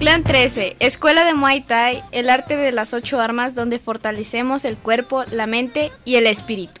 Clan 13, Escuela de Muay Thai, el arte de las ocho armas donde fortalecemos el cuerpo, la mente y el espíritu.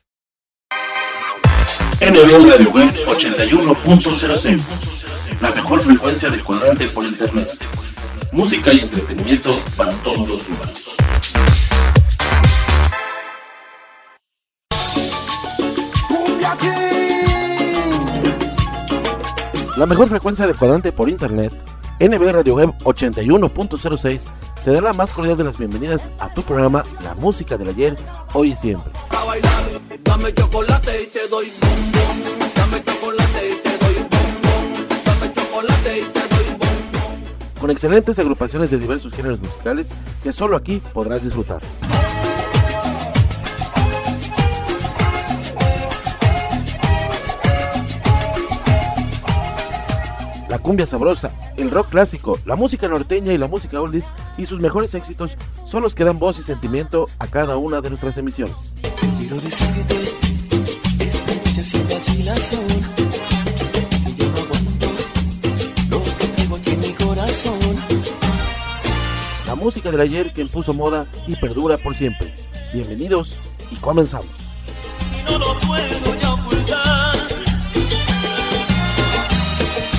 NB Radio Web 81.06 La mejor frecuencia de cuadrante por internet. Música y entretenimiento para todos los humanos. La mejor frecuencia de cuadrante por internet, NB Radio Web 81.06, te da la más cordial de las bienvenidas a tu programa La Música del Ayer, Hoy y Siempre. Dame chocolate y te doy Con excelentes agrupaciones de diversos géneros musicales que solo aquí podrás disfrutar. La cumbia sabrosa, el rock clásico, la música norteña y la música oldies y sus mejores éxitos son los que dan voz y sentimiento a cada una de nuestras emisiones. Quiero decirte esta noche música del ayer que impuso moda y perdura por siempre. Bienvenidos y comenzamos. Y no lo puedo ya ocultar.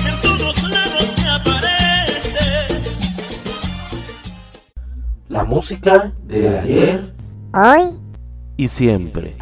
En todos lados me apareces. La música de ayer, hoy y siempre.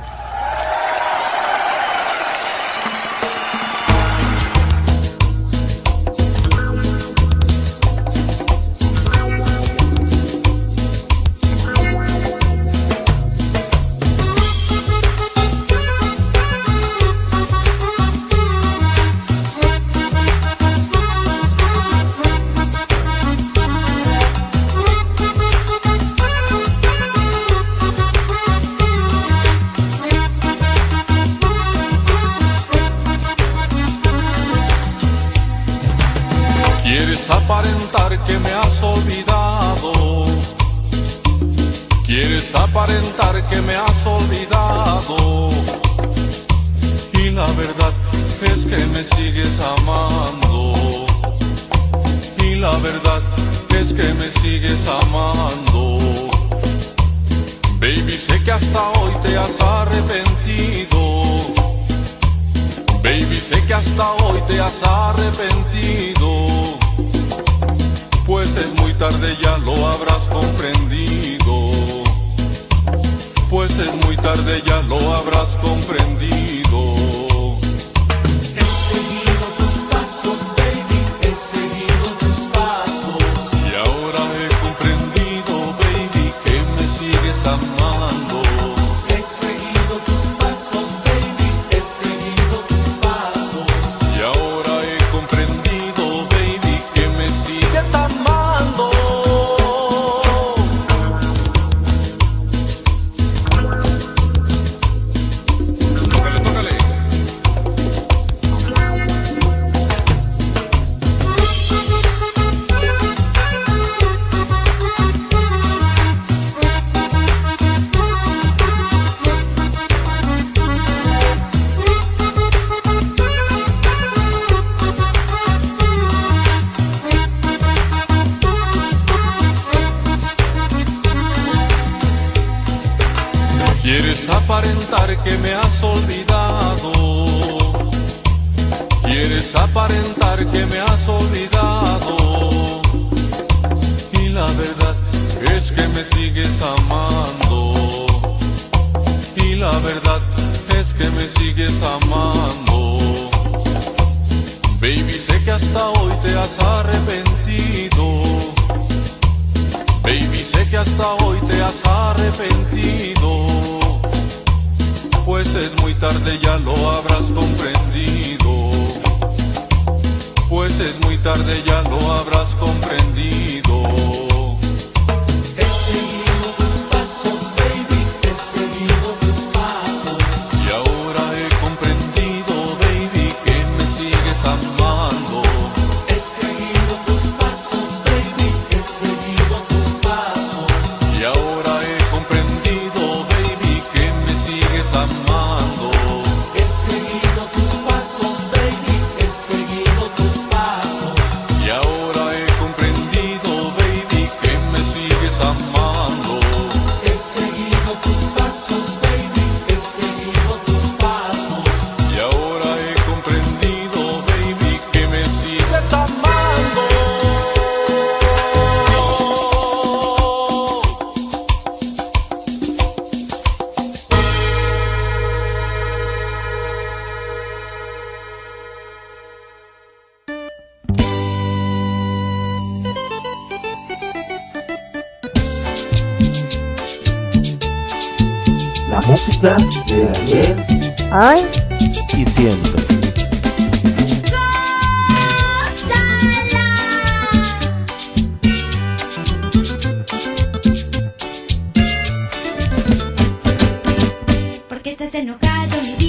¿Por qué estás enojado, mi vida, mi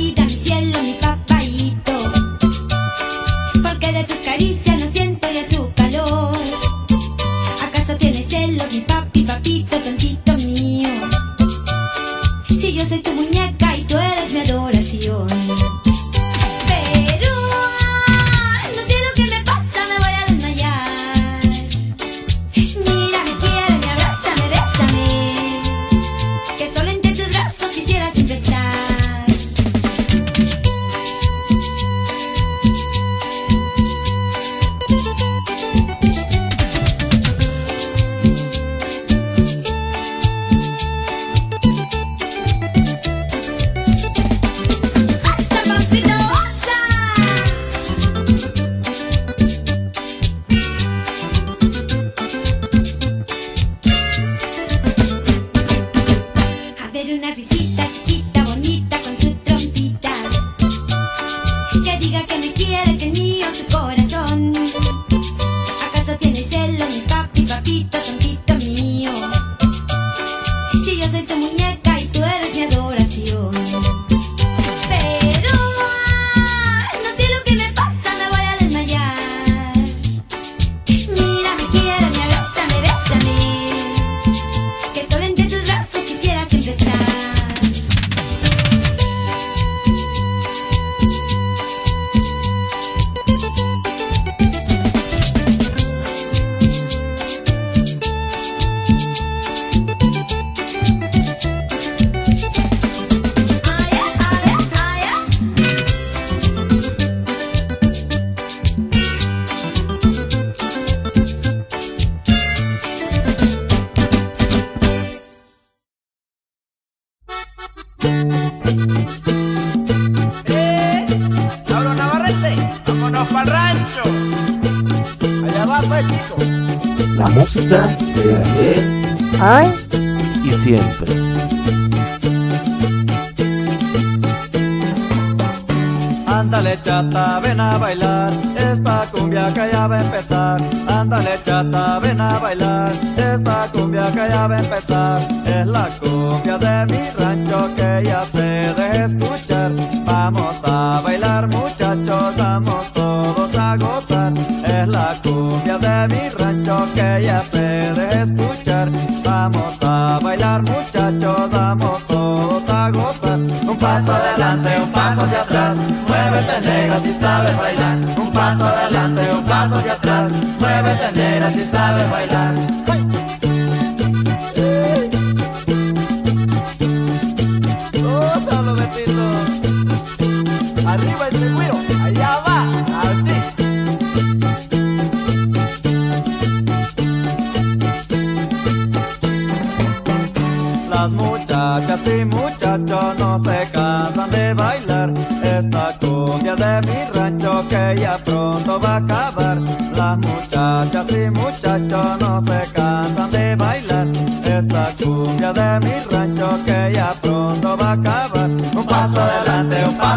cumbia de mi rancho que ya se deja escuchar. Vamos a bailar muchachos, vamos todos a gozar. Es la cumbia de mi rancho que ya se deja escuchar. Vamos a bailar muchachos, vamos todos a gozar. Un paso adelante, un paso hacia atrás. Muévete negra si sabes bailar. Un paso adelante, un paso hacia atrás. Muévete negra si sabes bailar.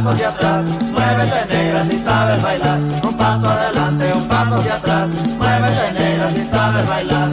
Paso hacia atrás, muévete negra si sabes bailar. Un paso adelante, un paso hacia atrás, muévete negra si sabes bailar.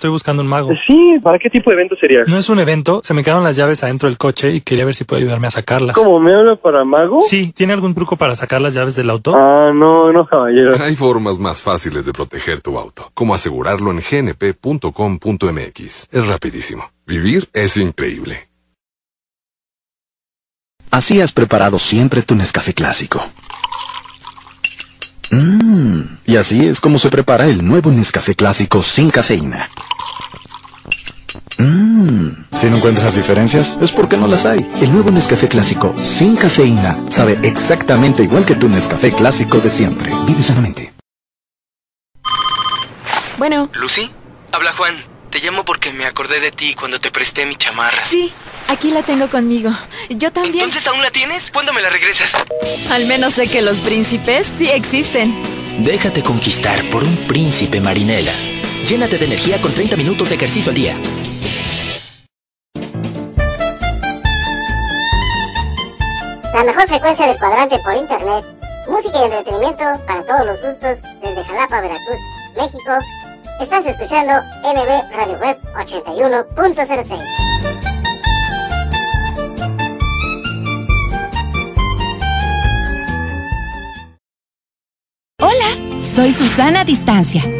Estoy buscando un mago. Sí, ¿para qué tipo de evento sería? No es un evento, se me quedaron las llaves adentro del coche y quería ver si puede ayudarme a sacarlas. ¿Cómo me habla para mago? Sí, ¿tiene algún truco para sacar las llaves del auto? Ah, no, no, caballero. Hay formas más fáciles de proteger tu auto, como asegurarlo en gnp.com.mx. Es rapidísimo. Vivir es increíble. Así has preparado siempre tu Nescafé clásico. Mmm, y así es como se prepara el nuevo Nescafé clásico sin cafeína. Mmm, si no encuentras diferencias, es porque no las hay. El nuevo Nescafé clásico sin cafeína sabe exactamente igual que tu Nescafé clásico de siempre. Vive sanamente. Bueno, Lucy, habla Juan. Te llamo porque me acordé de ti cuando te presté mi chamarra. sí, aquí la tengo conmigo. Yo también. ¿Entonces aún la tienes? ¿Cuándo me la regresas? Al menos sé que los príncipes sí existen. Déjate conquistar por un príncipe marinela. Llénate de energía con 30 minutos de ejercicio al día. La mejor frecuencia del cuadrante por internet. Música y entretenimiento para todos los gustos desde Jalapa, Veracruz, México. Estás escuchando NB Radio Web 81.06. Hola, soy Susana Distancia.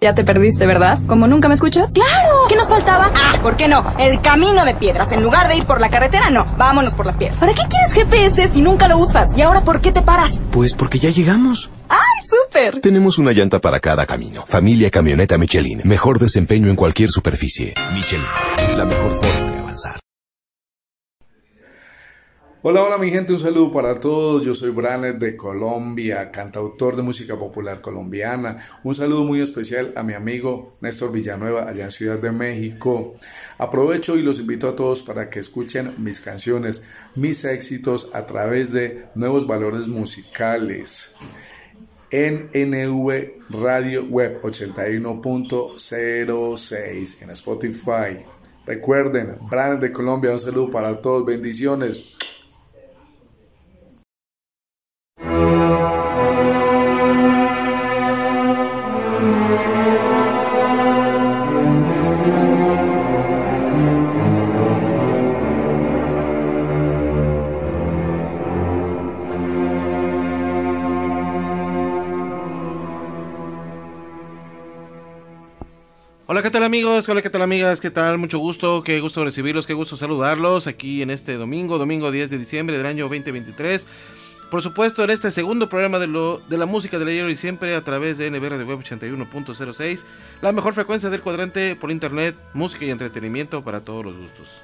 Ya te perdiste, ¿verdad? ¿Como nunca me escuchas? ¡Claro! ¿Qué nos faltaba? Ah, ¿por qué no? El camino de piedras. En lugar de ir por la carretera, no. Vámonos por las piedras. ¿Para qué quieres GPS si nunca lo usas? ¿Y ahora por qué te paras? Pues porque ya llegamos. ¡Ay, súper! Tenemos una llanta para cada camino. Familia Camioneta Michelin. Mejor desempeño en cualquier superficie. Michelin. La mejor forma de avanzar. Hola, hola mi gente, un saludo para todos. Yo soy Branes de Colombia, cantautor de música popular colombiana. Un saludo muy especial a mi amigo Néstor Villanueva allá en Ciudad de México. Aprovecho y los invito a todos para que escuchen mis canciones, mis éxitos a través de nuevos valores musicales en NV Radio Web 81.06 en Spotify. Recuerden, Branes de Colombia, un saludo para todos, bendiciones. Amigos? Hola, ¿qué tal amigas? ¿Qué tal? Mucho gusto, qué gusto recibirlos, qué gusto saludarlos aquí en este domingo, domingo 10 de diciembre del año 2023. Por supuesto, en este segundo programa de, lo, de la música del ayer y siempre a través de NBR de Web 81.06, la mejor frecuencia del cuadrante por internet, música y entretenimiento para todos los gustos.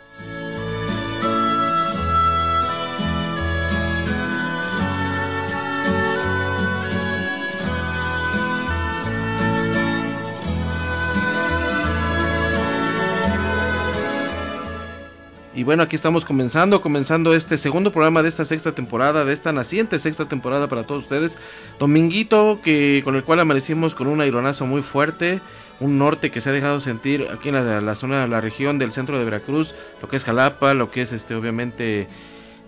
Y bueno, aquí estamos comenzando, comenzando este segundo programa de esta sexta temporada, de esta naciente sexta temporada para todos ustedes. Dominguito, que con el cual amanecimos con un aironazo muy fuerte, un norte que se ha dejado sentir aquí en la, la zona, la región del centro de Veracruz, lo que es Jalapa, lo que es este, obviamente,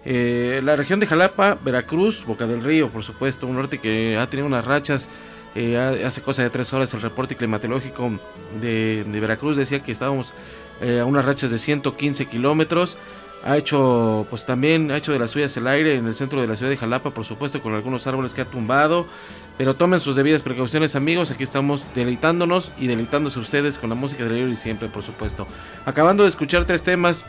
eh, la región de Jalapa, Veracruz, Boca del Río, por supuesto, un norte que ha tenido unas rachas. Eh, hace cosa de tres horas el reporte climatológico de, de Veracruz decía que estábamos eh, a unas rachas de 115 kilómetros. Ha hecho, pues también ha hecho de las suyas el aire en el centro de la ciudad de Jalapa, por supuesto, con algunos árboles que ha tumbado. Pero tomen sus debidas precauciones, amigos. Aquí estamos deleitándonos y deleitándose ustedes con la música de ayer y siempre, por supuesto. Acabando de escuchar tres temas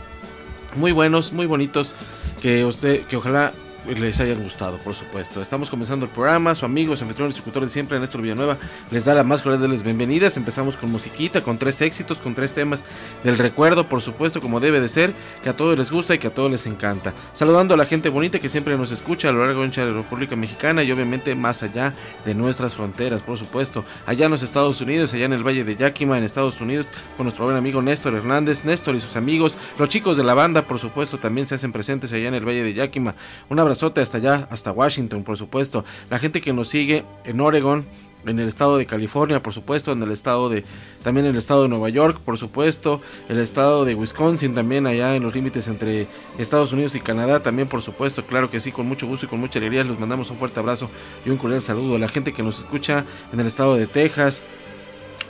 muy buenos, muy bonitos, que usted, que ojalá les hayan gustado, por supuesto. Estamos comenzando el programa, su amigo, su anfitrión, distribuidor de siempre, Néstor Villanueva, les da la más cordial de bienvenidas. Empezamos con musiquita, con tres éxitos, con tres temas del recuerdo, por supuesto, como debe de ser, que a todos les gusta y que a todos les encanta. Saludando a la gente bonita que siempre nos escucha a lo largo de la República Mexicana y obviamente más allá de nuestras fronteras, por supuesto. Allá en los Estados Unidos, allá en el Valle de Yakima, en Estados Unidos, con nuestro buen amigo Néstor Hernández, Néstor y sus amigos, los chicos de la banda, por supuesto, también se hacen presentes allá en el Valle de Yakima. Un hasta allá, hasta Washington, por supuesto. La gente que nos sigue en Oregon, en el estado de California, por supuesto, en el estado de, también en el estado de Nueva York, por supuesto, el estado de Wisconsin, también allá en los límites entre Estados Unidos y Canadá, también por supuesto, claro que sí, con mucho gusto y con mucha alegría, les mandamos un fuerte abrazo y un cordial saludo a la gente que nos escucha en el estado de Texas,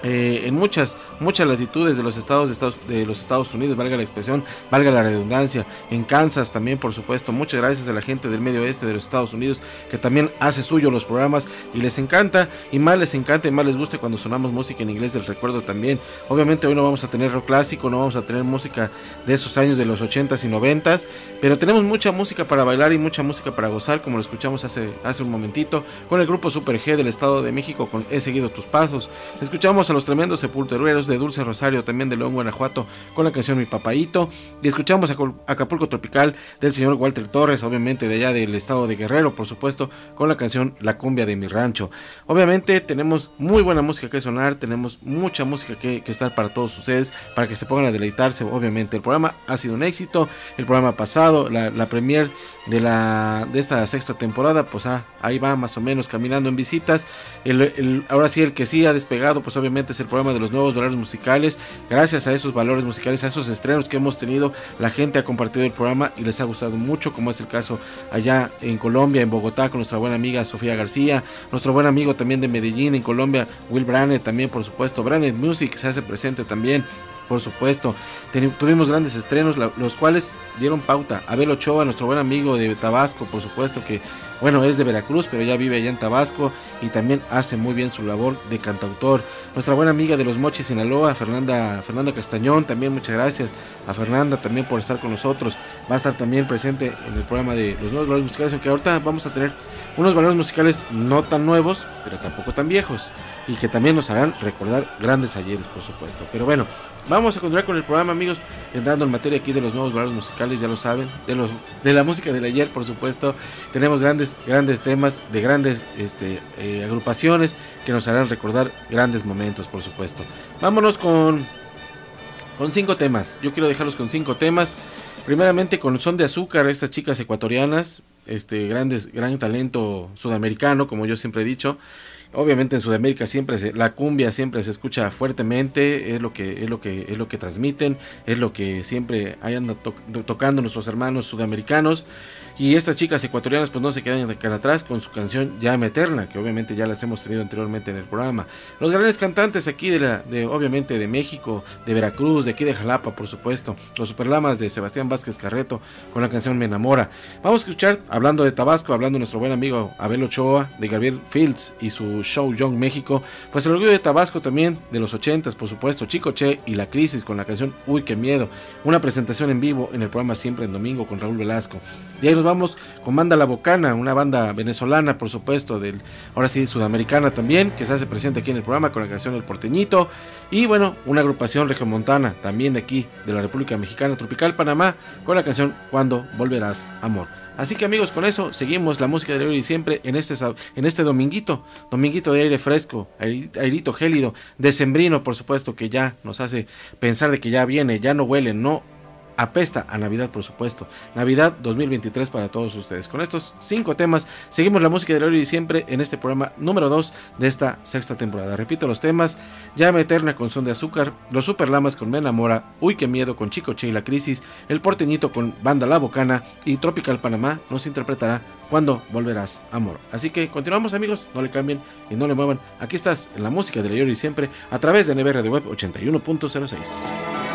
eh, en muchas muchas latitudes de los estados de Estados de los Estados Unidos valga la expresión valga la redundancia en Kansas también por supuesto. Muchas gracias a la gente del medio oeste de los Estados Unidos que también hace suyo los programas y les encanta y más les encanta y más les gusta cuando sonamos música en inglés del recuerdo también. Obviamente hoy no vamos a tener rock clásico no vamos a tener música de esos años de los 80s y 90s pero tenemos mucha música para bailar y mucha música para gozar como lo escuchamos hace hace un momentito con el grupo Super G del Estado de México con He seguido tus pasos. Escuchamos a los tremendos sepultureros de Dulce Rosario, también de León, Guanajuato, con la canción Mi Papaito. Y escuchamos a Acapulco Tropical del señor Walter Torres, obviamente de allá del estado de Guerrero, por supuesto, con la canción La Cumbia de mi Rancho. Obviamente tenemos muy buena música que sonar, tenemos mucha música que, estar para todos ustedes, para que se pongan a deleitarse, obviamente. El programa ha sido un éxito, el programa pasado, la, la premier de la de esta sexta temporada pues ah, ahí va más o menos caminando en visitas el, ahora sí el que sí ha despegado pues obviamente es el programa de los nuevos valores musicales. Gracias a esos valores musicales a esos estrenos que hemos tenido la gente ha compartido el programa y les ha gustado mucho como es el caso allá en Colombia en Bogotá con nuestra buena amiga Sofía García nuestro buen amigo también de Medellín en Colombia Will Brandt también por supuesto Brandt Music se hace presente también por supuesto. tuvimos grandes estrenos, los cuales dieron pauta. Abel Ochoa, nuestro buen amigo de Tabasco, por supuesto que, bueno, es de Veracruz, pero ya vive allá en Tabasco y también hace muy bien su labor de cantautor. Nuestra buena amiga de los Mochis Sinaloa, Fernanda, Fernanda Castañón, también muchas gracias a Fernanda también por estar con nosotros. Va a estar también presente en el programa de los nuevos valores musicales, aunque ahorita vamos a tener unos valores musicales no tan nuevos, pero tampoco tan viejos. Y que también nos harán recordar grandes ayeres, por supuesto. Pero bueno, vamos a continuar con el programa, amigos. Entrando en materia aquí de los nuevos valores musicales, ya lo saben. De, los, de la música del ayer, por supuesto. Tenemos grandes, grandes temas de grandes este, eh, agrupaciones que nos harán recordar grandes momentos, por supuesto. Vámonos con, con cinco temas. Yo quiero dejarlos con cinco temas. Primeramente con Son de Azúcar, estas chicas ecuatorianas, este grandes, gran talento sudamericano, como yo siempre he dicho. Obviamente en Sudamérica siempre se, la cumbia siempre se escucha fuertemente, es lo que es lo que es lo que transmiten, es lo que siempre hayan to- tocando nuestros hermanos sudamericanos. Y estas chicas ecuatorianas pues no se quedan atrás con su canción Llama Eterna, que obviamente ya las hemos tenido anteriormente en el programa. Los grandes cantantes aquí de la, obviamente de México, de Veracruz, de aquí de Jalapa, por supuesto. Los Superlamas de Sebastián Vázquez Carreto con la canción Me Enamora. Vamos a escuchar, hablando de Tabasco, hablando de nuestro buen amigo Abel Ochoa, de Gabriel Fields y su show Young México. Pues el orgullo de Tabasco también, de los 80s, por supuesto. Chico Che y La Crisis con la canción Uy, qué miedo. Una presentación en vivo en el programa Siempre en Domingo con Raúl Velasco. Y ahí nos vamos con Banda La Bocana, una banda venezolana, por supuesto, del ahora sí sudamericana también, que se hace presente aquí en el programa con la canción El Porteñito. Y bueno, una agrupación regiomontana también de aquí, de la República Mexicana Tropical Panamá, con la canción Cuando Volverás Amor. Así que amigos, con eso seguimos la música de hoy y siempre en este, en este dominguito, dominguito de aire fresco, airito gélido, decembrino por supuesto, que ya nos hace pensar de que ya viene, ya no huele, no apesta a Navidad, por supuesto. Navidad 2023 para todos ustedes. Con estos cinco temas, seguimos la música de hoy y siempre en este programa número 2 de esta sexta temporada. Repito los temas: Llama Eterna con Son de Azúcar, Los Superlamas con Me Enamora, Uy, qué miedo con Chico Che y la Crisis, El Porteñito con Banda La Bocana y Tropical Panamá nos interpretará Cuando Volverás Amor. Así que continuamos, amigos, no le cambien y no le muevan. Aquí estás en la música de hoy y siempre a través de NB Radio Web 81.06.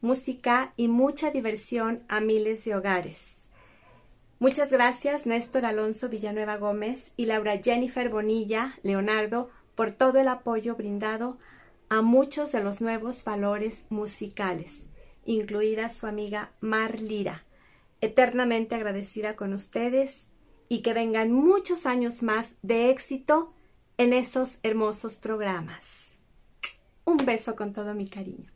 música y mucha diversión a miles de hogares. Muchas gracias Néstor Alonso Villanueva Gómez y Laura Jennifer Bonilla Leonardo por todo el apoyo brindado a muchos de los nuevos valores musicales, incluida su amiga Mar Lira. Eternamente agradecida con ustedes y que vengan muchos años más de éxito en esos hermosos programas. Un beso con todo mi cariño.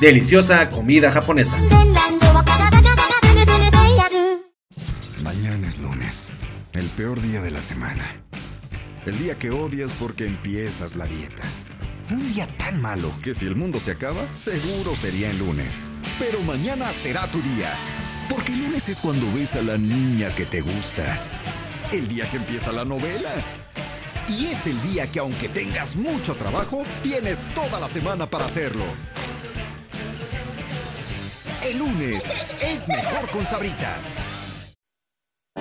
Deliciosa comida japonesa. Mañana es lunes, el peor día de la semana. El día que odias porque empiezas la dieta. Un día tan malo que si el mundo se acaba, seguro sería el lunes. Pero mañana será tu día. Porque el lunes es cuando ves a la niña que te gusta. El día que empieza la novela. Y es el día que aunque tengas mucho trabajo, tienes toda la semana para hacerlo. El lunes es mejor con sabritas.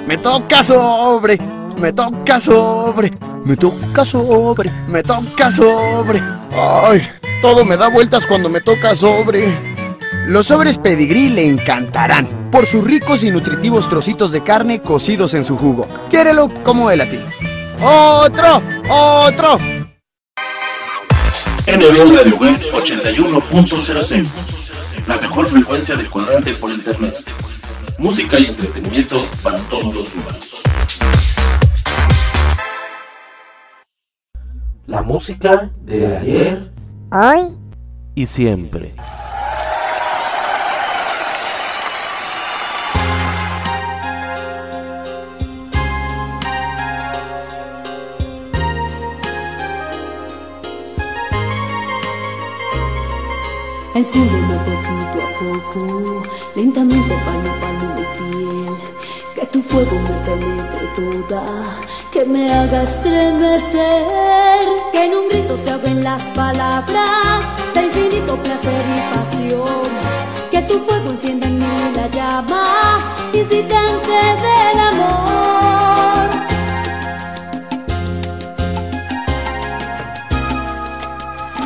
Me toca sobre. me toca sobre, me toca sobre, me toca sobre. Ay, todo me da vueltas cuando me toca sobre. Los sobres pedigrí le encantarán por sus ricos y nutritivos trocitos de carne cocidos en su jugo. Quiérelo como él a ti. ¡Otro! ¡Otro! NB Radio Web 81.06 La mejor frecuencia de cuadrante por internet. Música y entretenimiento para todos los humanos. La música de ayer, hoy y siempre. Lentamente palo a mi piel. Que tu fuego me penetre toda, que me haga estremecer. Que en un grito se ahoguen las palabras de infinito placer y pasión. Que tu fuego encienda en mí la llama incitante del amor.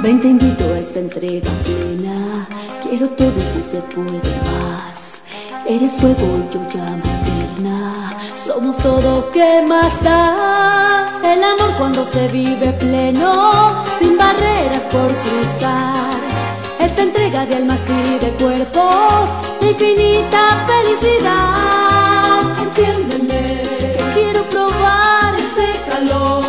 Ven, te invito a esta entrega plena. Quiero todo si se puede más. Eres fuego yo llama eterna. Somos todo que más da. El amor cuando se vive pleno, sin barreras por cruzar. Esta entrega de almas y de cuerpos, infinita felicidad. Enciéndeme, que quiero probar ese calor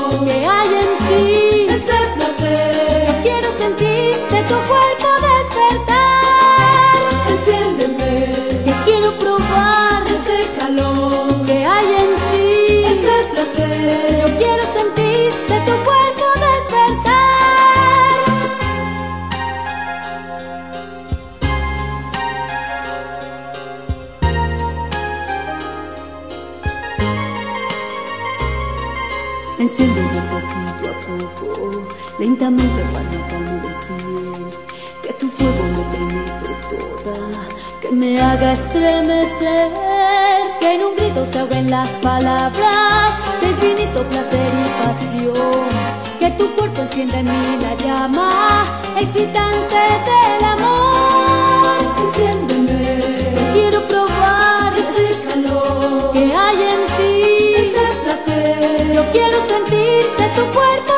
lentamente de piel. Que tu fuego me penetre toda, que me haga estremecer. Que en un grito se ahoguen las palabras de infinito placer y pasión. Que tu cuerpo encienda en mí la llama excitante del amor. Enciéndeme, quiero probar ese calor que hay en ti. Ese placer, yo quiero sentir de tu cuerpo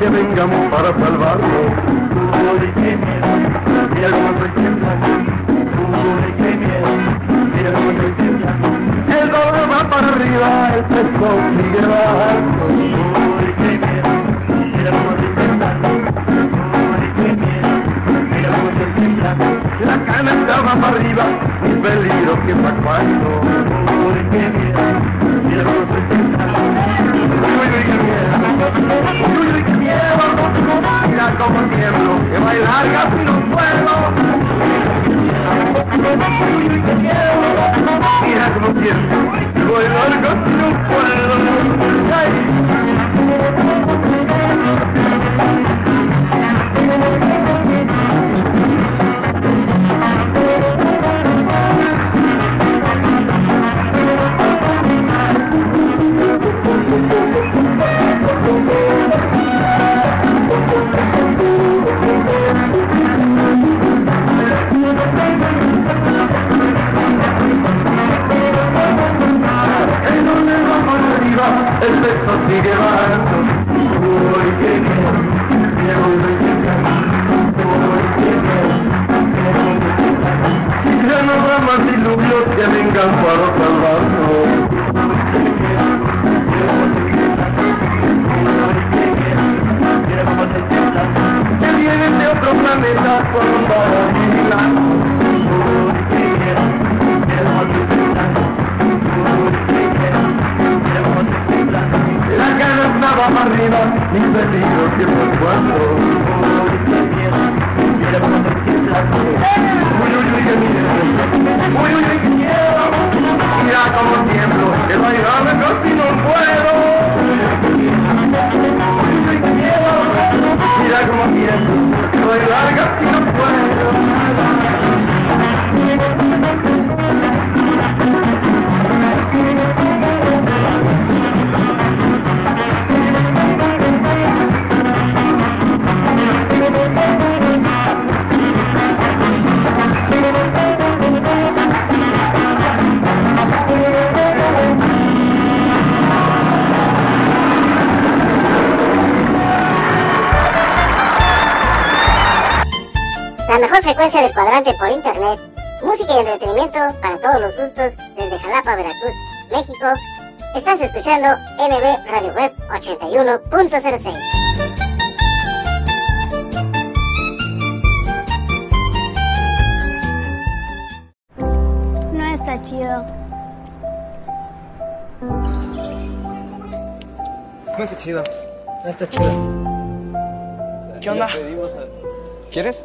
que vengan para salvarnos. Uy, qué miedo, mira. Uy, qué miedo, mira. El dólar va para arriba, el peso sigue bajando. Uy, qué miedo, mira. Uy, qué miedo, mira cómo estoy temblando. La cana estaba para arriba, mi peligro que pa' cuando. Uy, qué miedo, Cómo tiemblo, que bailar casi no puedo. Mira cómo tiemblo, que bailar casi no puedo. En arriba, el peso sigue bajando. Miedo, mira cómo estoy temblando. Ya no habrá más diluvios que vengan para salvarnos. Que vienen de otro planeta con para arriba, mi peligro siempre cuando. Uy, uy, uy, qué miedo. Uy, uy, uy, qué miedo. Mira cómo tiemblo, que bailarme casi no puedo. Uy, uy, qué miedo. Mira cómo tiemblo, que bailar casi no puedo. Frecuencia del cuadrante por internet. Música y entretenimiento para todos los gustos desde Jalapa, Veracruz, México. Estás escuchando NB Radio Web 81.06. No está chido. No está chido. No está chido. ¿Qué onda? ¿Quieres?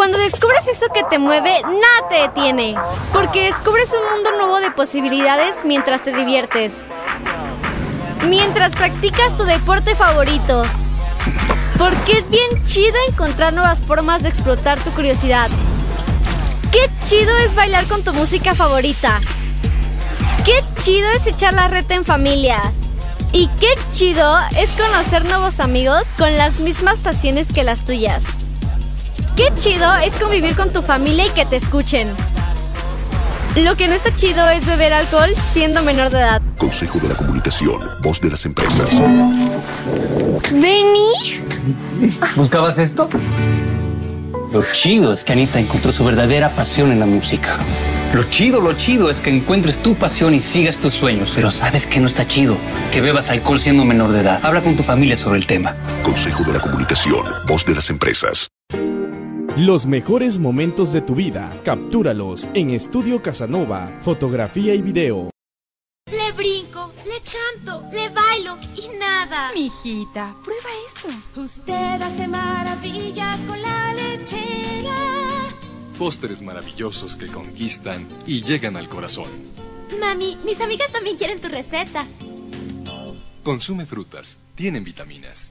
Cuando descubres eso que te mueve, nada te detiene. Porque descubres un mundo nuevo de posibilidades mientras te diviertes. Mientras practicas tu deporte favorito. Porque es bien chido encontrar nuevas formas de explotar tu curiosidad. Qué chido es bailar con tu música favorita. Qué chido es echar la reta en familia. Y qué chido es conocer nuevos amigos con las mismas pasiones que las tuyas. Qué chido es convivir con tu familia y que te escuchen. Lo que no está chido es beber alcohol siendo menor de edad. Consejo de la Comunicación, voz de las empresas. Benny. ¿Buscabas esto? Lo chido es que Anita encontró su verdadera pasión en la música. Lo chido, lo chido es que encuentres tu pasión y sigas tus sueños. Pero ¿sabes que no está chido? Que bebas alcohol siendo menor de edad. Habla con tu familia sobre el tema. Consejo de la Comunicación, voz de las empresas. Los mejores momentos de tu vida, captúralos en Estudio Casanova, fotografía y video. Le brinco, le canto, le bailo y nada. Mijita, prueba esto. Usted hace maravillas con la lechera. Pósteres maravillosos que conquistan y llegan al corazón. Mami, mis amigas también quieren tu receta. Consume frutas, tienen vitaminas.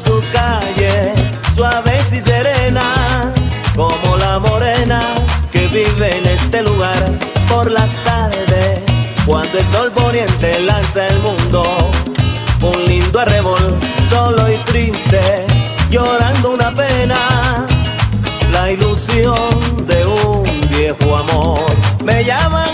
Sus calles suaves y serenas, como la morena que vive en este lugar por las tardes, cuando el sol poniente lanza el mundo. Un lindo arrebol, solo y triste, llorando una pena, la ilusión de un viejo amor. Me llaman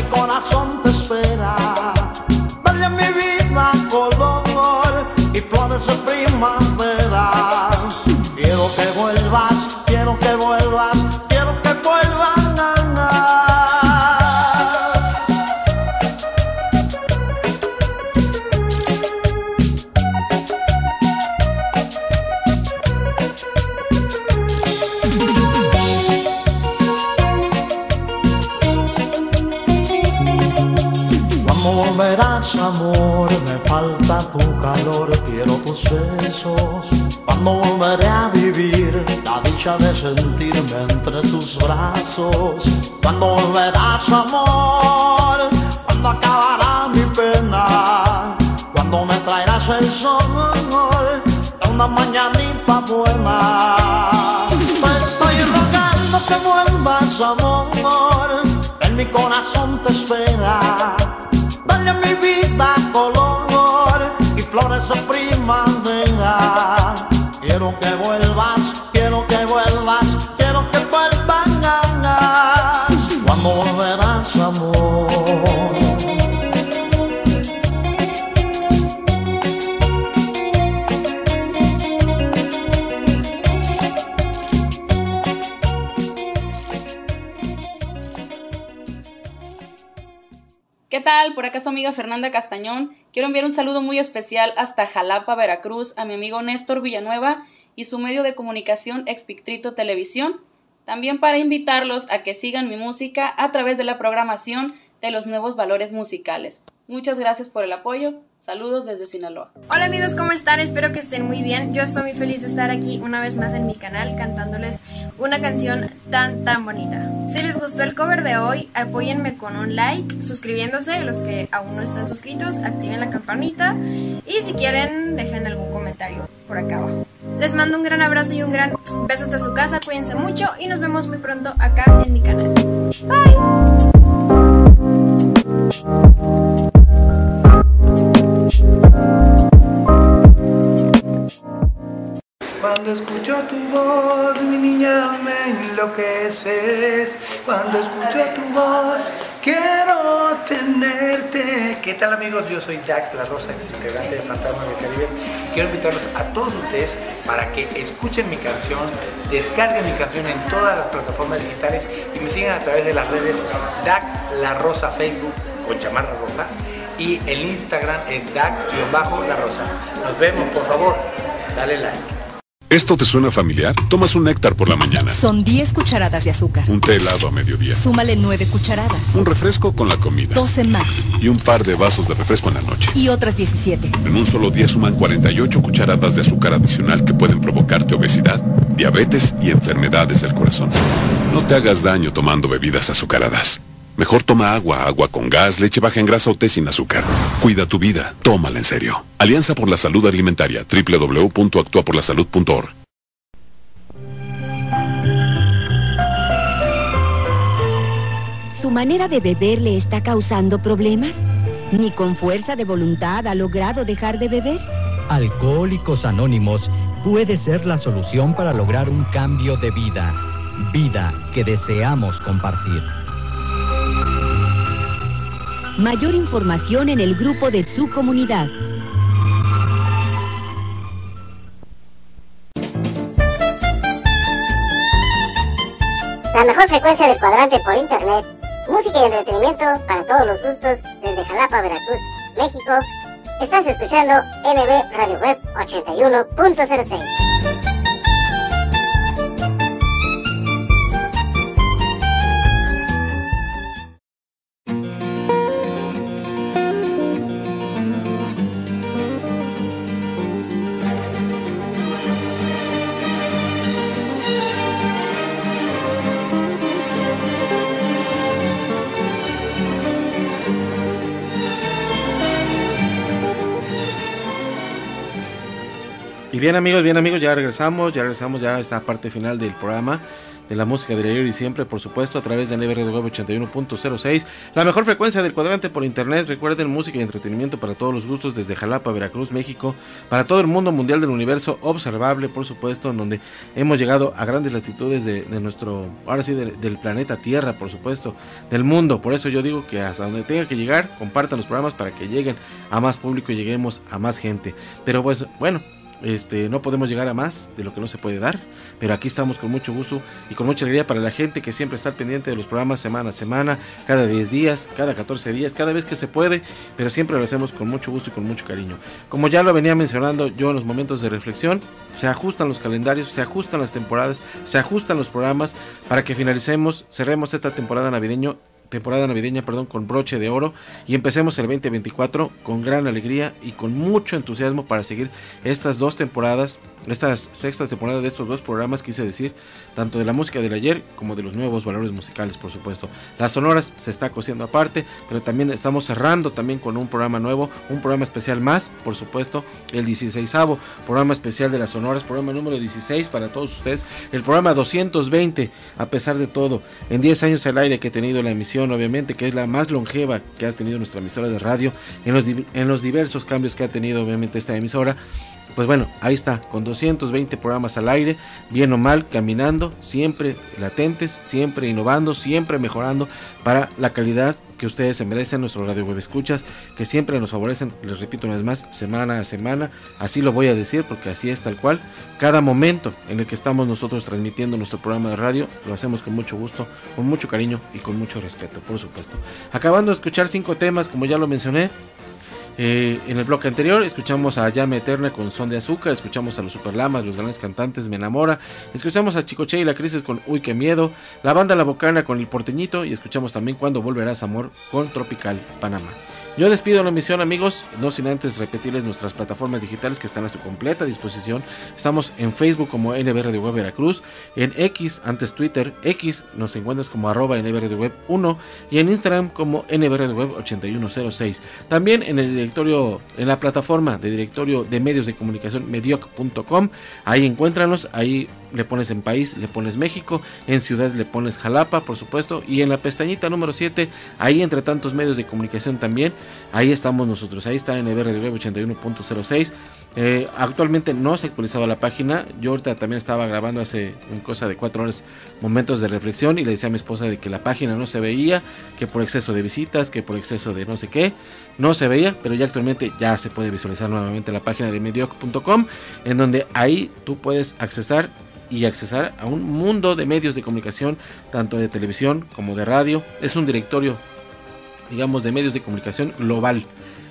mi corazón la dicha Fernanda Castañón. Quiero enviar un saludo muy especial hasta Jalapa, Veracruz, a mi amigo Néstor Villanueva y su medio de comunicación Expictrito Televisión. También para invitarlos a que sigan mi música a través de la programación de los nuevos valores musicales. Muchas gracias por el apoyo. Saludos desde Sinaloa. Hola amigos, ¿cómo están? Espero que estén muy bien. Yo estoy muy feliz de estar aquí una vez más en mi canal cantándoles una canción tan tan bonita. Si les gustó el cover de hoy, apóyenme con un like, suscribiéndose, los que aún no están suscritos, activen la campanita y si quieren dejen algún comentario por acá abajo. Les mando un gran abrazo y un gran beso hasta su casa, cuídense mucho y nos vemos muy pronto acá en mi canal. Bye. Cuando escucho tu voz, mi niña, me enloqueces. Cuando escucho tu voz, quiero tenerte. ¿Qué tal amigos? Yo soy Dax La Rosa, ex integrante de Fantasma del Caribe. Quiero invitarlos a todos ustedes para que escuchen mi canción, descarguen mi canción en todas las plataformas digitales y me sigan a través de las redes Dax La Rosa Facebook con chamarra roja y el Instagram es Dax-La Rosa. Nos vemos, por favor, dale like. ¿Esto te suena familiar? Tomas un néctar por la mañana, Son 10 cucharadas de azúcar. un té helado a mediodía, Súmale 9 cucharadas. un refresco con la comida 12 más. y un par de vasos de refresco en la noche. Y otras 17. En un solo día suman 48 cucharadas de azúcar adicional que pueden provocarte obesidad, diabetes y enfermedades del corazón. No te hagas daño tomando bebidas azucaradas. Mejor toma agua, agua con gas, leche baja en grasa o té sin azúcar. Cuida tu vida, tómala en serio. Alianza por la Salud Alimentaria, www.actuaporlasalud.org. ¿Su manera de beber le está causando problemas? ¿Ni con fuerza de voluntad ha logrado dejar de beber? Alcohólicos Anónimos puede ser la solución para lograr un cambio de vida. Vida que deseamos compartir. Mayor información en el grupo de su comunidad. La mejor frecuencia del cuadrante por internet. Música y entretenimiento para todos los gustos desde Jalapa, Veracruz, México. Estás escuchando NB Radio Web 81.06. bien amigos, bien amigos, ya regresamos, ya regresamos ya a esta parte final del programa de la música de ayer y siempre, por supuesto, a través de NBR de Web 81.06, la mejor frecuencia del cuadrante por internet. Recuerden música y entretenimiento para todos los gustos desde Jalapa, Veracruz, México, para todo el mundo mundial del universo observable, por supuesto, en donde hemos llegado a grandes latitudes de, nuestro, ahora sí, de- del planeta Tierra, por supuesto, del mundo. Por eso yo digo que hasta donde tenga que llegar, compartan los programas para que lleguen a más público y lleguemos a más gente. Pero pues, bueno. Este, no podemos llegar a más de lo que no se puede dar, pero aquí estamos con mucho gusto y con mucha alegría para la gente que siempre está pendiente de los programas semana a semana, cada 10 días, cada 14 días, cada vez que se puede, pero siempre lo hacemos con mucho gusto y con mucho cariño. Como ya lo venía mencionando yo en los momentos de reflexión, se ajustan los calendarios, se ajustan las temporadas, se ajustan los programas para que finalicemos, cerremos esta temporada navideño temporada navideña, perdón, con broche de oro. Y empecemos el 2024 con gran alegría y con mucho entusiasmo para seguir estas dos temporadas, estas sextas temporadas de estos dos programas, quise decir, tanto de la música del ayer como de los nuevos valores musicales, por supuesto. Las sonoras se está cosiendo aparte, pero también estamos cerrando también con un programa nuevo, un programa especial más, por supuesto, el 16 programa especial de las sonoras, programa número 16 para todos ustedes, el programa 220, a pesar de todo, en 10 años al aire que he tenido la emisión, obviamente, que es la más longeva que ha tenido nuestra emisora de radio, en los, en los diversos cambios que ha tenido, obviamente, esta emisora. Pues bueno, ahí está, con 220 programas al aire, bien o mal, caminando, siempre latentes, siempre innovando, siempre mejorando para la calidad que ustedes se merecen, nuestros radio web escuchas, que siempre nos favorecen, les repito una vez más, semana a semana, así lo voy a decir porque así es tal cual, cada momento en el que estamos nosotros transmitiendo nuestro programa de radio, lo hacemos con mucho gusto, con mucho cariño y con mucho respeto, por supuesto. Acabando de escuchar cinco temas, como ya lo mencioné, eh, en el bloque anterior escuchamos a Llame Eterna con Son de Azúcar, escuchamos a los Superlamas, los grandes cantantes Me Enamora, escuchamos a Chicoche y la Crisis con Uy Qué Miedo, la banda La Bocana con El Porteñito y escuchamos también Cuando Volverás Amor con Tropical Panamá. Yo despido la emisión amigos, no sin antes repetirles nuestras plataformas digitales que están a su completa disposición. Estamos en Facebook como NB Radio Web Veracruz, en X, antes Twitter, X nos encuentras como arroba NB Radio Web 1 y en Instagram como NB Radio Web 8106. También en el directorio, en la plataforma de directorio de medios de comunicación medioc.com, ahí encuéntranos, ahí le pones en país, le pones México, en ciudad le pones Jalapa, por supuesto, y en la pestañita número 7, ahí entre tantos medios de comunicación también, ahí estamos nosotros, ahí está NB Radio Web 81.06. Eh, actualmente no se ha actualizado la página, yo ahorita también estaba grabando hace una cosa de cuatro horas momentos de reflexión y le decía a mi esposa de que la página no se veía, que por exceso de visitas, que por exceso de no sé qué, no se veía, pero ya actualmente ya se puede visualizar nuevamente la página de medioc.com, en donde ahí tú puedes accesar y accesar a un mundo de medios de comunicación, tanto de televisión como de radio. Es un directorio, digamos, de medios de comunicación global,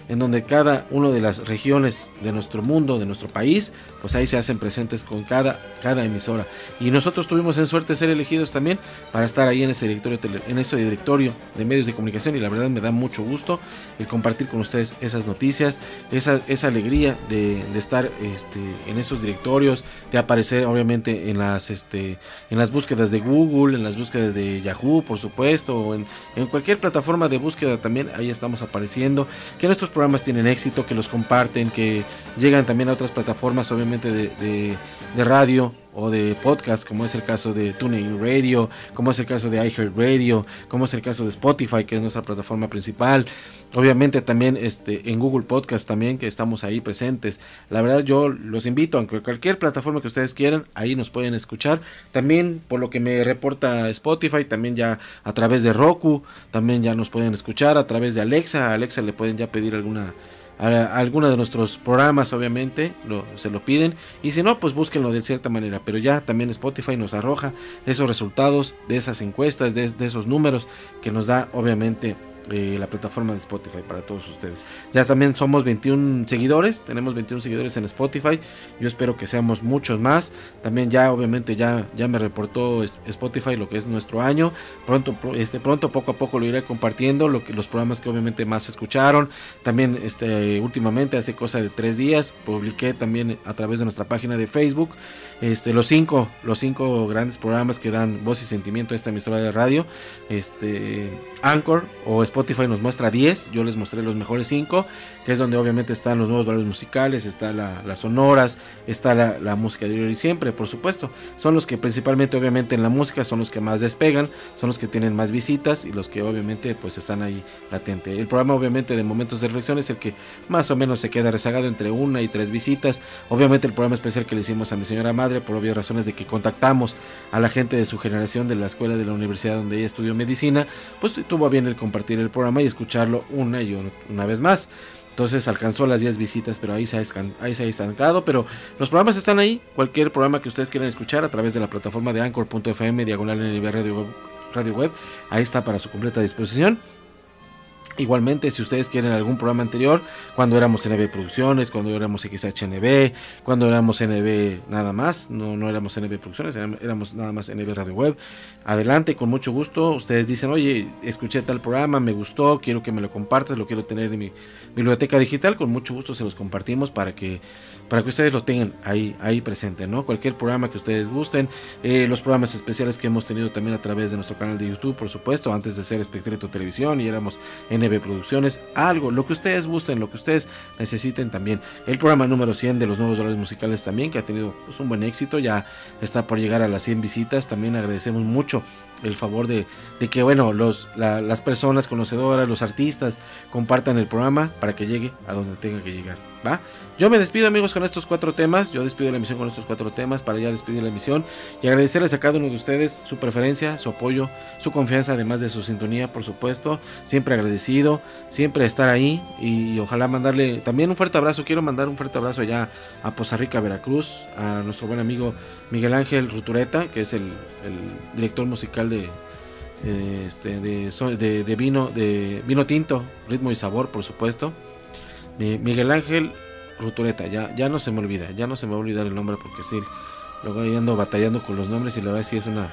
en donde cada una de las regiones de nuestro mundo, de nuestro país, pues ahí se hacen presentes con cada, cada emisora. Y nosotros tuvimos en suerte ser elegidos también para estar ahí en ese directorio, en ese directorio de medios de comunicación y la verdad me da mucho gusto el compartir con ustedes esas noticias, esa, esa alegría de, de estar este, en esos directorios, de aparecer obviamente en las, este, en las búsquedas de Google, en las búsquedas de Yahoo, por supuesto, o en, en cualquier plataforma de búsqueda también, ahí estamos apareciendo, que nuestros programas tienen éxito, que los comparten, que llegan también a otras plataformas, obviamente de, de- de radio o de podcast, como es el caso de TuneIn Radio, como es el caso de iHeartRadio, como es el caso de Spotify, que es nuestra plataforma principal. Obviamente también este, en Google Podcast también, que estamos ahí presentes. La verdad yo los invito, aunque cualquier plataforma que ustedes quieran, ahí nos pueden escuchar. También por lo que me reporta Spotify, también ya a través de Roku, también ya nos pueden escuchar, a través de Alexa. A Alexa le pueden ya pedir alguna a, a de nuestros programas, obviamente, lo, se lo piden. Y si no, pues búsquenlo de cierta manera. Pero ya también Spotify nos arroja esos resultados de esas encuestas, de esos números que nos da, obviamente, eh, la plataforma de Spotify para todos ustedes. Ya también somos 21 seguidores, tenemos 21 seguidores en Spotify. Yo espero que seamos muchos más. También ya obviamente ya ya me reportó Spotify lo que es nuestro año. Pronto pro- este pronto poco a poco lo iré compartiendo lo que los programas que obviamente más se escucharon. También este últimamente hace cosa de tres días publiqué también a través de nuestra página de Facebook este los cinco los cinco grandes programas que dan voz y sentimiento a esta emisora de radio este Anchor o Spotify nos muestra 10 yo les mostré los mejores 5 que es donde obviamente están los nuevos valores musicales está la- las sonoras está la, la música de hoy y siempre por supuesto. Son los que principalmente obviamente en la música son los que más despegan son los que tienen más visitas y los que obviamente pues están ahí latente. El programa obviamente de momentos de reflexión es el que más o menos se queda rezagado entre una y tres visitas. Obviamente el programa especial que le hicimos a mi señora madre por obvias razones de que contactamos a la gente de su generación de la escuela de la universidad donde ella estudió medicina pues tuvo bien el compartir el programa y escucharlo una y un- una vez más entonces alcanzó las 10 visitas, pero ahí se, ha ahí se ha estancado. Pero los programas están ahí. Cualquier programa que ustedes quieran escuchar a través de la plataforma de anchor.fm, diagonal NB Radio Web, Radio Web, ahí está para su completa disposición. Igualmente, si ustedes quieren algún programa anterior, cuando éramos NB Producciones, cuando éramos XHNB, cuando éramos NB nada más, no, no éramos NB Producciones, éram- éramos nada más NB Radio Web, adelante, con mucho gusto. Ustedes dicen, oye, escuché tal programa, me gustó, quiero que me lo compartas, lo quiero tener en mi biblioteca digital, con mucho gusto se los compartimos para que para que ustedes lo tengan ahí ahí presente, ¿no? Cualquier programa que ustedes gusten, eh, los programas especiales que hemos tenido también a través de nuestro canal de YouTube, por supuesto, antes de ser Espectreto Televisión y éramos NB Producciones, algo, lo que ustedes gusten, lo que ustedes necesiten también. El programa número 100 de los nuevos valores musicales también, que ha tenido pues, un buen éxito, ya está por llegar a las 100 visitas, también agradecemos mucho el favor de, de que, bueno, los, la- las personas conocedoras, los artistas, compartan el programa para que llegue a donde tenga que llegar, ¿va? Yo me despido amigos con estos cuatro temas, yo despido la emisión con estos cuatro temas para ya despedir la emisión y agradecerles a cada uno de ustedes su preferencia, su apoyo, su confianza, además de su sintonía, por supuesto, siempre agradecido, siempre estar ahí y, ojalá mandarle también un fuerte abrazo, quiero mandar un fuerte abrazo allá a Poza Rica, Veracruz, a nuestro buen amigo Miguel Ángel Rutureta, que es el, director musical de, eh, este, de, de- vino de vino tinto, ritmo y sabor, por supuesto. Mi- Miguel Ángel Rutureta, ya, ya no se me olvida, ya no se me va a olvidar el nombre porque sí, luego ahí ando batallando con los nombres y la verdad sí es una...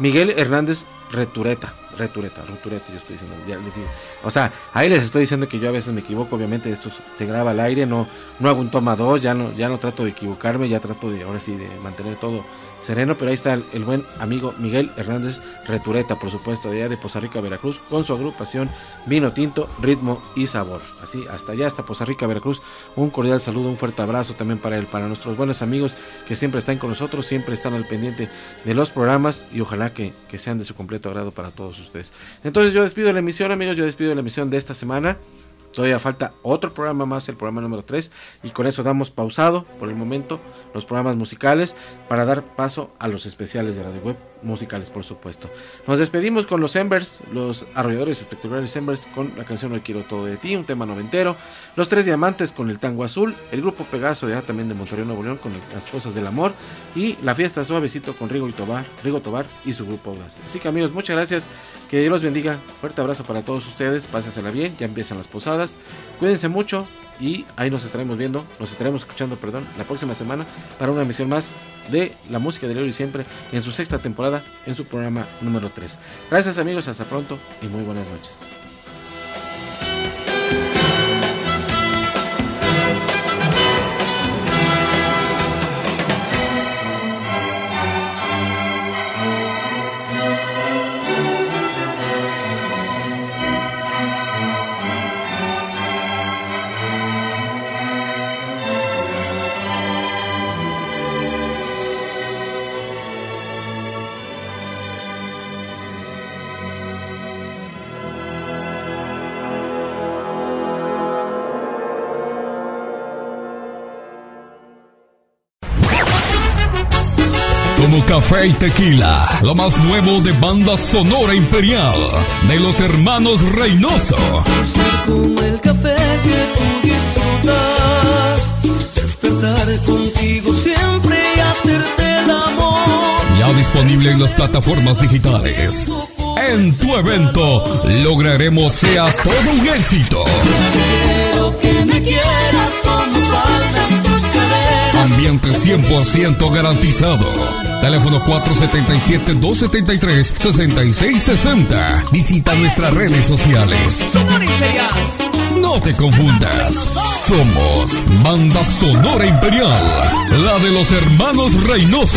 Miguel Hernández Retureta, Retureta, Rutureta, yo estoy diciendo, ya les digo. O sea, ahí les estoy diciendo que yo a veces me equivoco, obviamente esto se graba al aire, no, no hago un toma dos, ya no, ya no trato de equivocarme, ya trato de, ahora sí, de mantener todo sereno, pero ahí está el, buen amigo Miguel Hernández Retureta, por supuesto, de allá de Poza Rica, Veracruz, con su agrupación Vino Tinto, Ritmo y Sabor. Así, hasta allá, hasta Poza Rica, Veracruz, un cordial saludo, un fuerte abrazo también para él, para nuestros buenos amigos que siempre están con nosotros, siempre están al pendiente de los programas y ojalá que, que sean de su completo agrado para todos ustedes. Entonces yo despido la emisión, amigos, yo despido la emisión de esta semana. Todavía falta otro programa más, el programa número 3, y con eso damos pausado por el momento los programas musicales para dar paso a los especiales de Radio Web, musicales por supuesto. Nos despedimos con los Embers, los arrolladores espectaculares Embers con la canción Hoy quiero todo de ti, un tema noventero, los Tres Diamantes con el Tango Azul, el grupo Pegaso allá también de Monterrey Nuevo León con las cosas del amor y la fiesta suavecito con Rigo y Tobar y su grupo Audaz. Así que amigos, muchas gracias, que Dios los bendiga, fuerte abrazo para todos ustedes, pásensela bien, ya empiezan las posadas, cuídense mucho y ahí nos estaremos viendo, nos estaremos escuchando, perdón, la próxima semana para una emisión más de la música de hoy y siempre en su sexta temporada en su programa número 3. Gracias amigos, hasta pronto y muy buenas noches. Café y tequila. Lo más nuevo de banda sonora imperial de los hermanos Reynoso. Como el café que tú disfrutas, despertar contigo siempre y hacerte el amor. Ya disponible en las plataformas digitales. En tu evento lograremos sea todo un éxito. Quiero que me quieras como. Ambiente 100% garantizado. Teléfono 477-273-6660. Visita nuestras redes sociales. Sonora Imperial. No te confundas. Somos Banda Sonora Imperial. La de los hermanos Reynoso.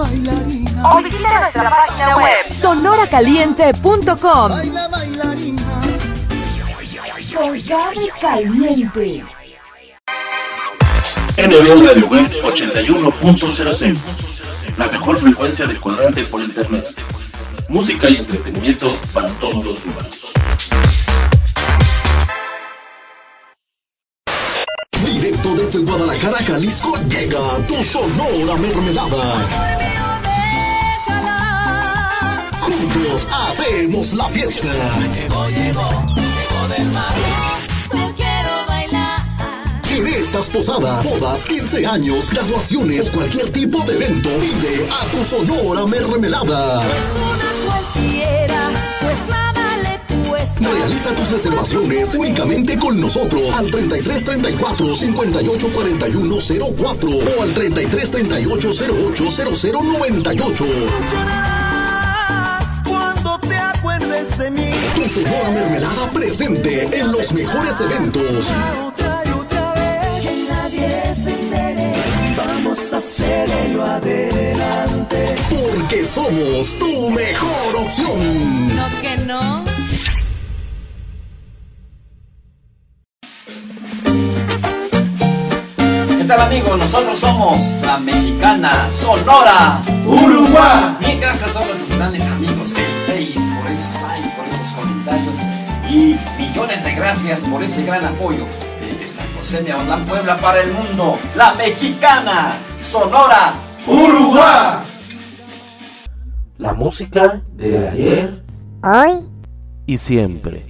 Bailarina. O visita nuestra página web sonoracaliente.com. Baila, bailarina. Colgado caliente. NB Radio Web 81.06. La mejor frecuencia de colgante por internet. Música y entretenimiento para todos los humanos. Directo desde Guadalajara, Jalisco, llega tu Sonora Mermelada. Juntos hacemos la fiesta. En estas posadas, bodas, 15 años, graduaciones, cualquier tipo de evento, pide a tu Sonora Mermelada. Realiza tus reservaciones únicamente con nosotros al 33 34 58 41 04 o al 33 38 acuerdes de mí. Tu Sonora Mermelada presente en los mejores eventos. Que nadie se entere. Vamos a hacerlo adelante. Porque somos tu mejor opción. No que no. ¿Qué tal amigos? Nosotros somos la mexicana Sonora Uruguay. Bien, gracias a todos nuestros grandes amigos millones de gracias por ese gran apoyo desde San José de Aguadán, Puebla para el mundo. La mexicana Sonora Uruguay. La música de ayer Hoy y siempre.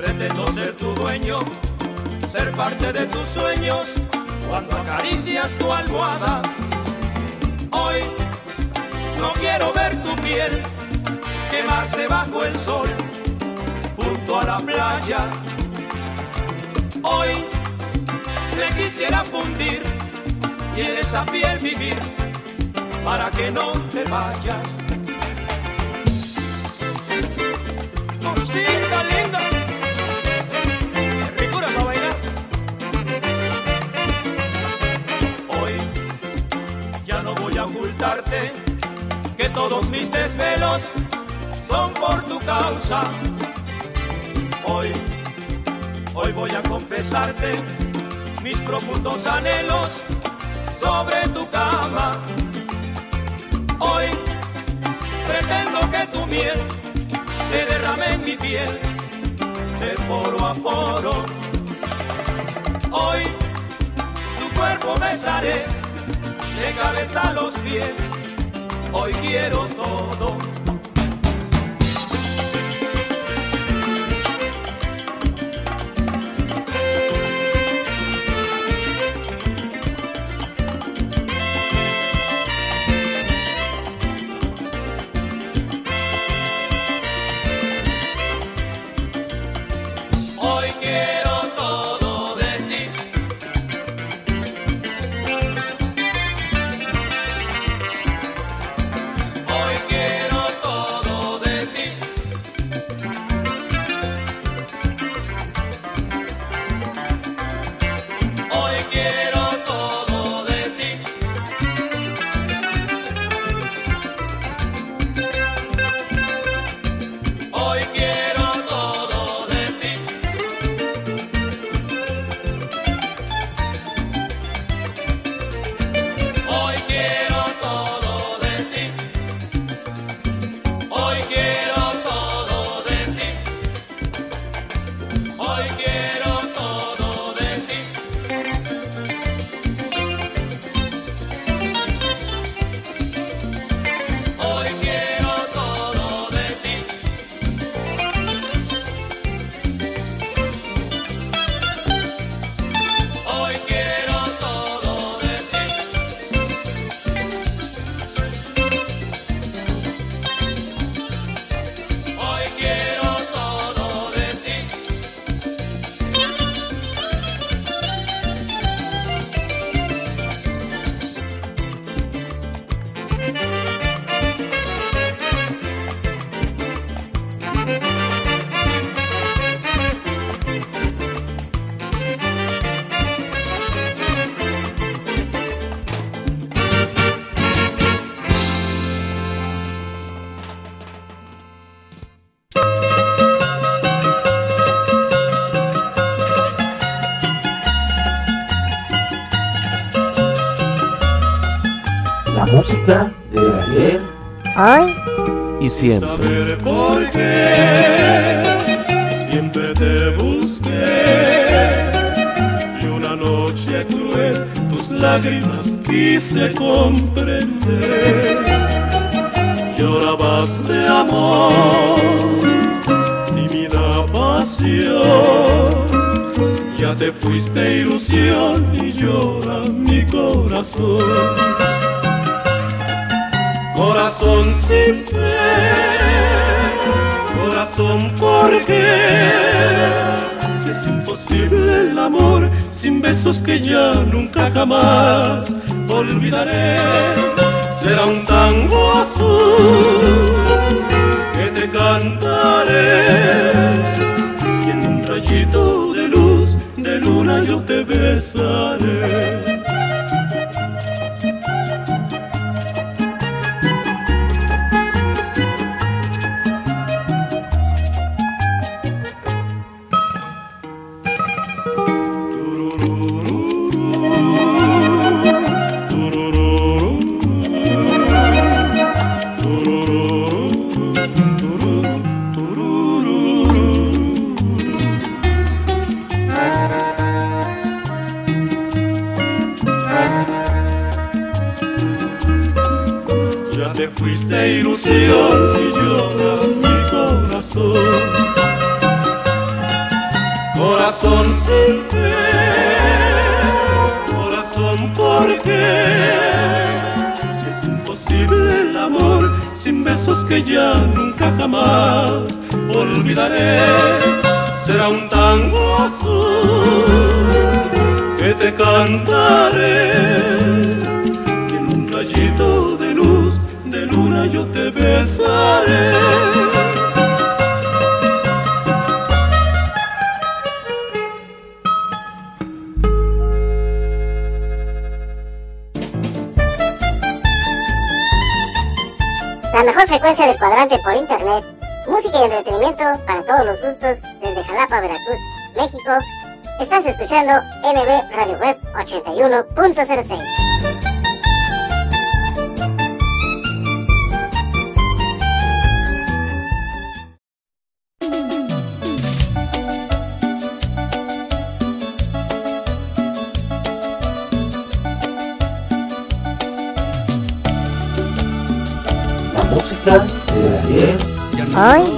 Pretendo ser tu dueño, ser parte de tus sueños cuando acaricias tu almohada. Hoy no quiero ver tu piel quemarse bajo el sol junto a la playa. Hoy me quisiera fundir y en esa piel vivir para que no te vayas. Linda, que todos mis desvelos son por tu causa. Hoy, hoy voy a confesarte mis profundos anhelos sobre tu cama. Hoy pretendo que tu miel se derrame en mi piel de poro a poro. Hoy tu cuerpo besaré de cabeza a los pies. Hoy quiero todo. Siempre. Por qué siempre te busqué y una noche cruel tus lágrimas quise comprender. Llorabas de amor, tímida pasión. Ya te fuiste ilusión y llora mi corazón. Corazón sin fe, corazón por qué. Si es imposible el amor sin besos que ya nunca jamás olvidaré. Será un tango azul que te cantaré. Y en un rayito de luz de luna yo te besaré. Corazón por qué. Si es imposible el amor sin besos que ya nunca jamás olvidaré. Será un tango azul que te cantaré. Y en un rayito de luz de luna yo te besaré. Mejor frecuencia del cuadrante por internet. Música y entretenimiento para todos los gustos desde Jalapa, Veracruz, México. Estás escuchando NB Radio Web 81.06. hoy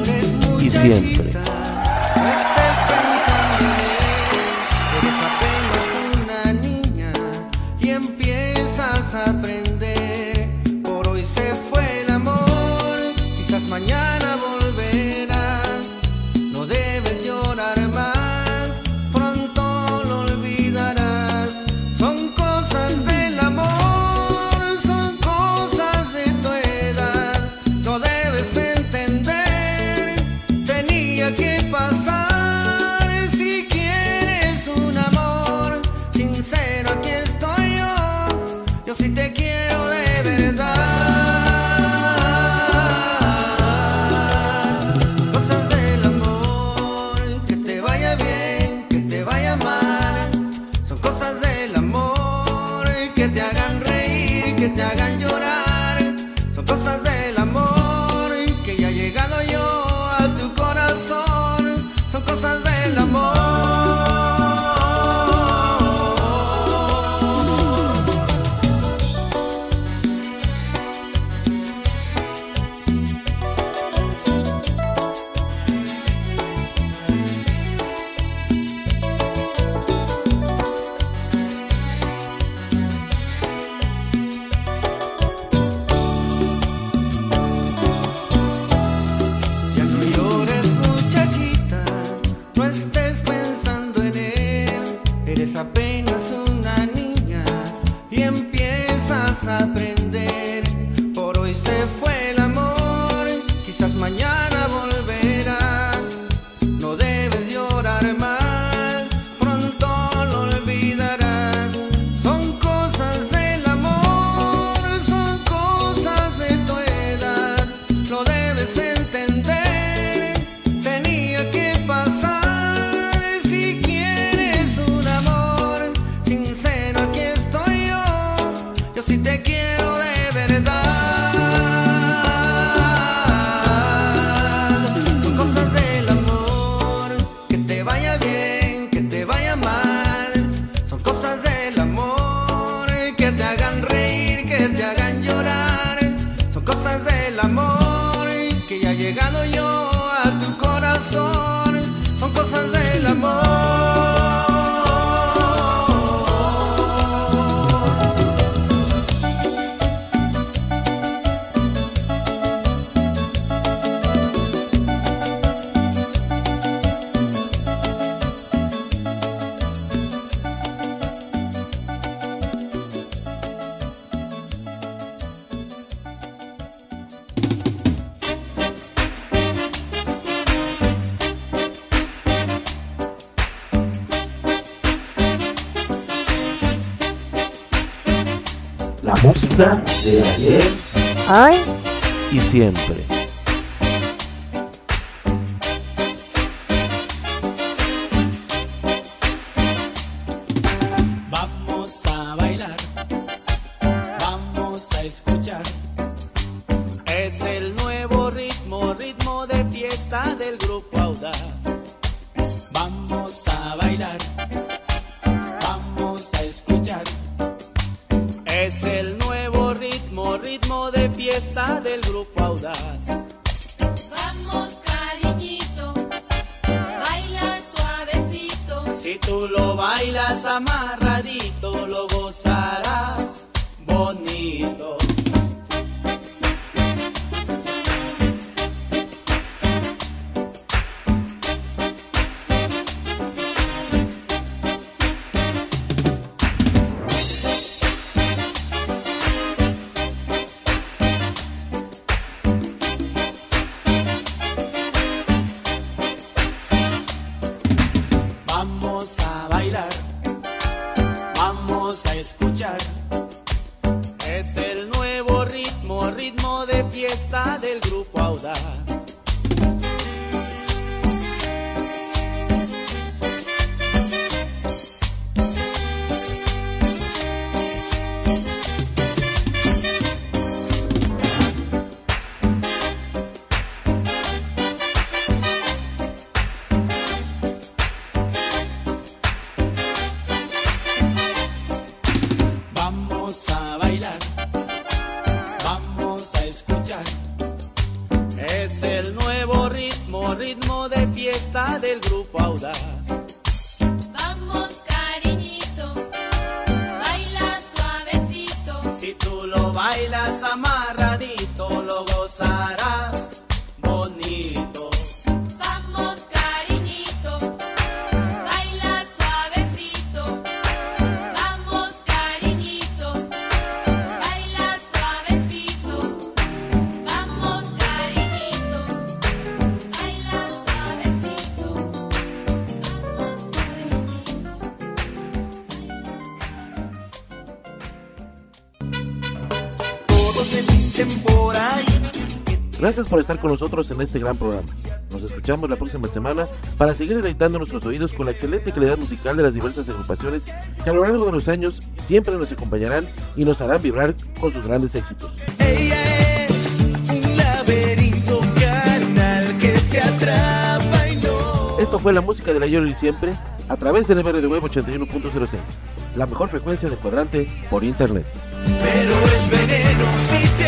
Y siempre. Tú lo bailas amarradito, lo gozarás Gracias por estar con nosotros en este gran programa. Nos escuchamos la próxima semana para seguir deleitando nuestros oídos con la excelente calidad musical de las diversas agrupaciones que a lo largo de los años siempre nos acompañarán y nos harán vibrar con sus grandes éxitos. Ella es un laberinto carnal que te atrapa y no. Esto fue la música del ayer y siempre a través del MR de Web 81.06, la mejor frecuencia de cuadrante por internet. Pero es veneno si te.